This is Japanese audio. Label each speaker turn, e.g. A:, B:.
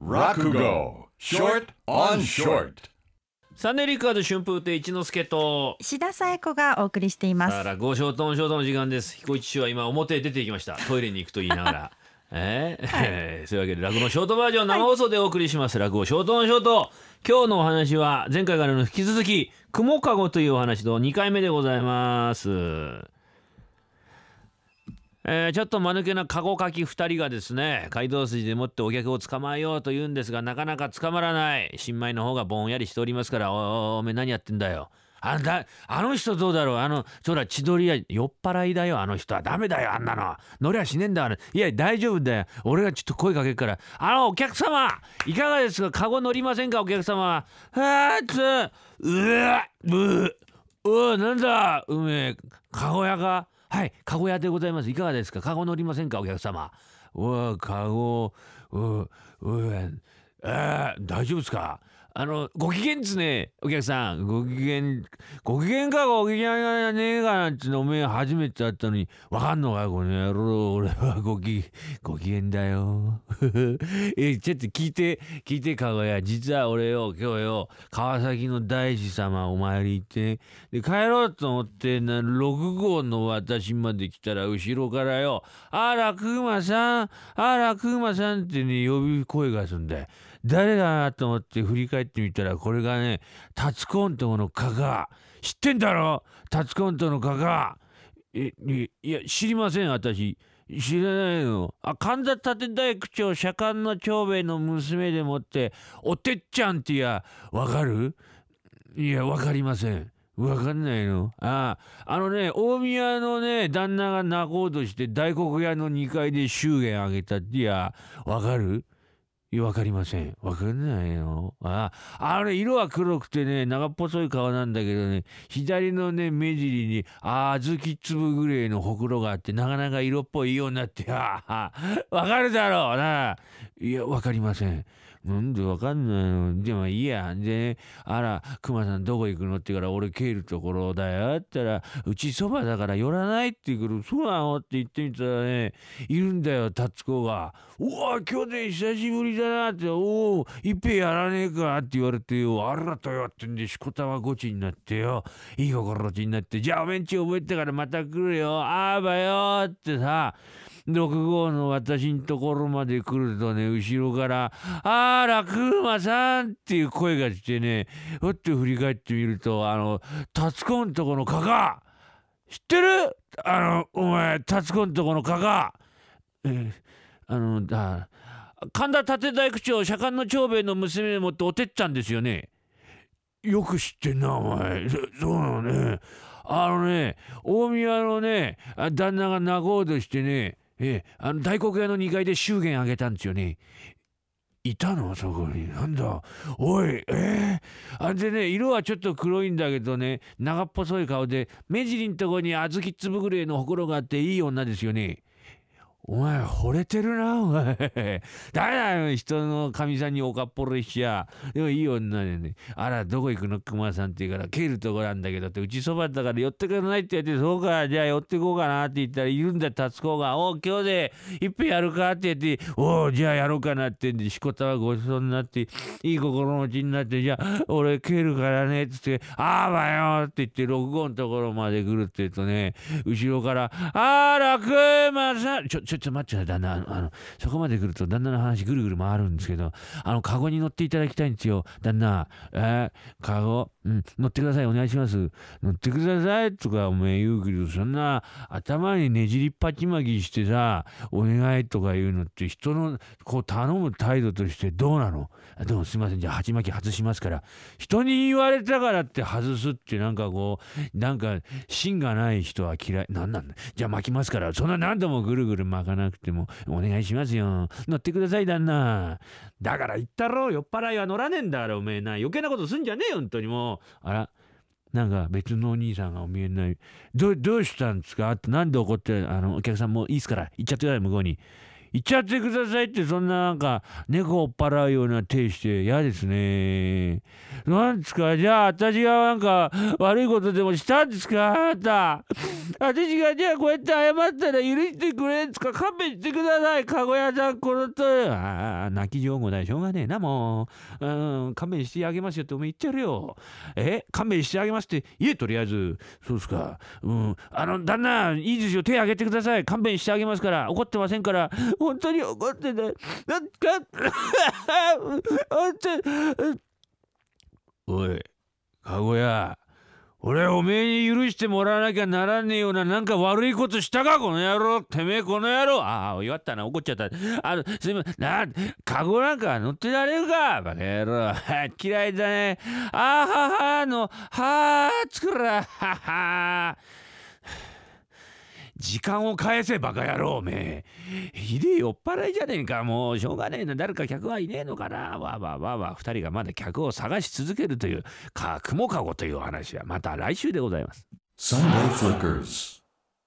A: Rakugo, short on short.
B: サンデーリッカード春風亭一之輔と。
C: 志田紗友子がお送りしています。
B: さあ落語ショートオンショートの時間です。彦一師は今表へ出ていきました。トイレに行くと言いながら。えー？えー そういうわけで落語のショートバージョン生放送でお送りします、落語ショートオンショート。今日のお話は前回からの引き続き雲かごというお話と2回目でございますえーちょっと間抜けなカゴかき2人がですね街道筋でもってお客を捕まえようと言うんですがなかなか捕まらない新米の方がぼんやりしておりますからおおめえ何やってんだよ。あだあの人どうだろう？あのそら千鳥や酔っ払いだよ。あの人はダメだよ。あんなの乗りゃしねえんだからいや大丈夫だよ。俺がちょっと声かけるから。あのお客様いかがですか？カゴ乗りませんか？お客様。はーつうわぶうわなんだうめえカゴ屋か？はい、カゴ屋でございます。いかがですか？カゴ乗りませんか？お客様。うわ、カゴ、う、う、あ大丈夫ですか？あの、ご機嫌ですね、お客さん。ご機嫌、ご機嫌かご機嫌がねえかなんてのおめえ初めて会ったのに、わかんのかこの野郎。俺はご機、ご機嫌だよ。え、ちょっと聞いて、聞いて、かご屋。実は俺よ、今日よ、川崎の大師様お参り行って、で、帰ろうと思ってな、6号の私まで来たら、後ろからよ、あら、くまさん、あら、くまさんってね、呼び声がするんだよ。誰だなと思って振り返ってみたら、これがね、タツコントの加賀。知ってんだろ？タツコントの加賀。え、いや、知りません、私。知らないの。あ、神田立大区長、社官の長兵衛の娘でもって、おてっちゃんってや、わかる？いや、わかりません。わかんないのああ、あのね、大宮のね、旦那が泣こうとして大黒屋の2階で祝言あげたってや、わかる？や、わかりません。わかんないのああ、れ、色は黒くてね、長っぽそい顔なんだけどね、左のね、目尻に、あずき粒ぐらいのほくろがあって、なかなか色っぽいようになって、ああ、わかるだろうな。いや、わかりません。なんでわかんないの？でもいいや。で、あら、熊さんどこ行くのって言うから、俺帰るところだよ。って言ったら、うちそばだから寄らないって言うから、そうなの？って言ってみたらね、いるんだよ、タツコが。うわ、去年久しぶりだなって、おお、いっぺんやらねえかって言われてよ、あらとよってんで、しこたまごちになってよ、いい心地になって、じゃあおめんち覚えてからまた来るよ、あーばよってさ、6号の私んところまで来るとね、後ろから、あら、くまさんっていう声がしてね、ふって振り返ってみると、あの、タツコんとこのカカ知ってる？あの、お前、タツコんとこのカカえーあの、だ、神田立大区長、社官の長兵衛の娘でもっておてっちゃんですよね。よく知ってんな、お前。そうなのね。あのね、大宮のね、旦那が泣こうとしてね、ええ、あの大黒屋の2階で祝言あげたんですよね。いたの？そこに。なんだ？おい、ええあんでね、色はちょっと黒いんだけどね、長っぽそい顔で、目尻んとこに小豆粒ぐらいのほくろがあっていい女ですよね。お前、惚れてるな、お前。誰だよ、人のかみさんにおかっぽろいしや。でもいい女でね。あら、どこ行くの、熊さんって言うから、帰るとこなんだけどって、うちそばだから寄ってくれないって言って、そうか、じゃあ寄ってこうかなって言ったら、いるんだ、達子が。おう、今日でいっぺんやるかって言って、おう、じゃあやろうかなってんで、しこたはごちそうになって、いい心持ちになって、じゃあ、俺帰るからねっ、つって、ああばよって言って、6号のところまで来るって言うとね、後ろから、あら、熊さん、ちょ、ちょ、ちょ、待ってください、旦那。あの、あのそこまで来ると、旦那の話ぐるぐる回るんですけど、あの、カゴに乗っていただきたいんですよ、旦那。えー、カゴ、うん、乗ってください、お願いします。乗ってください、とか、おめえ言うけど、そんな、頭にねじりっぱちまきしてさ、お願いとか言うのって、人の、こう、頼む態度としてどうなの？あどうもすいません、じゃあ、鉢巻き外しますから。人に言われたからって外すって、なんかこう、なんか、芯がない人は嫌い。なんなんだ？じゃあ巻きますから、そんな何度もぐるぐる巻かなくても、お願いしますよ。乗ってください、旦那。だから言ったろ、酔っ払いは乗らねえんだから、おめえな。余計なことすんじゃねえよ、本当にもう。あら。なんか別のお兄さんがお見えない、どうどうしたんですか？ってなんで怒って、あの、お客さんもういいっすから、行っちゃってください、向こうに。行っちゃってくださいってそんななんか猫を追っ払うような手して嫌ですね。なんですか？じゃあ私がなんか悪いことでもしたんですか？あなた。私がじゃあこうやって謝ったら許してくれんですか？勘弁してください。かごやさんこのとああ泣き上手だよしょうがねえなもう。うん勘弁してあげますよってお前言っちゃるよ。え？勘弁してあげますって言えとりあえず。そうですか。うんあの旦那いいですよ手挙げてください。勘弁してあげますから怒ってませんから本当に怒ってない。なんか本当におい、かごや、俺おめえに許してもらわなきゃならねえようななんか悪いことしたかこの野郎てめえこの野郎ああ、弱ったな、怒っちゃった。あの、すいません、な、かごなんか乗ってられるかバカ野郎。嫌いだね。あははの、はーつくら、はは時間を返せバカ野郎め。ひでえ酔っ払いじゃねえかもうしょうがねえな。誰か客はいねえのかな。わわわわ。二人がまだ客を探し続けるというか雲かごという話はまた来週でございます。
A: Sunday Flickers.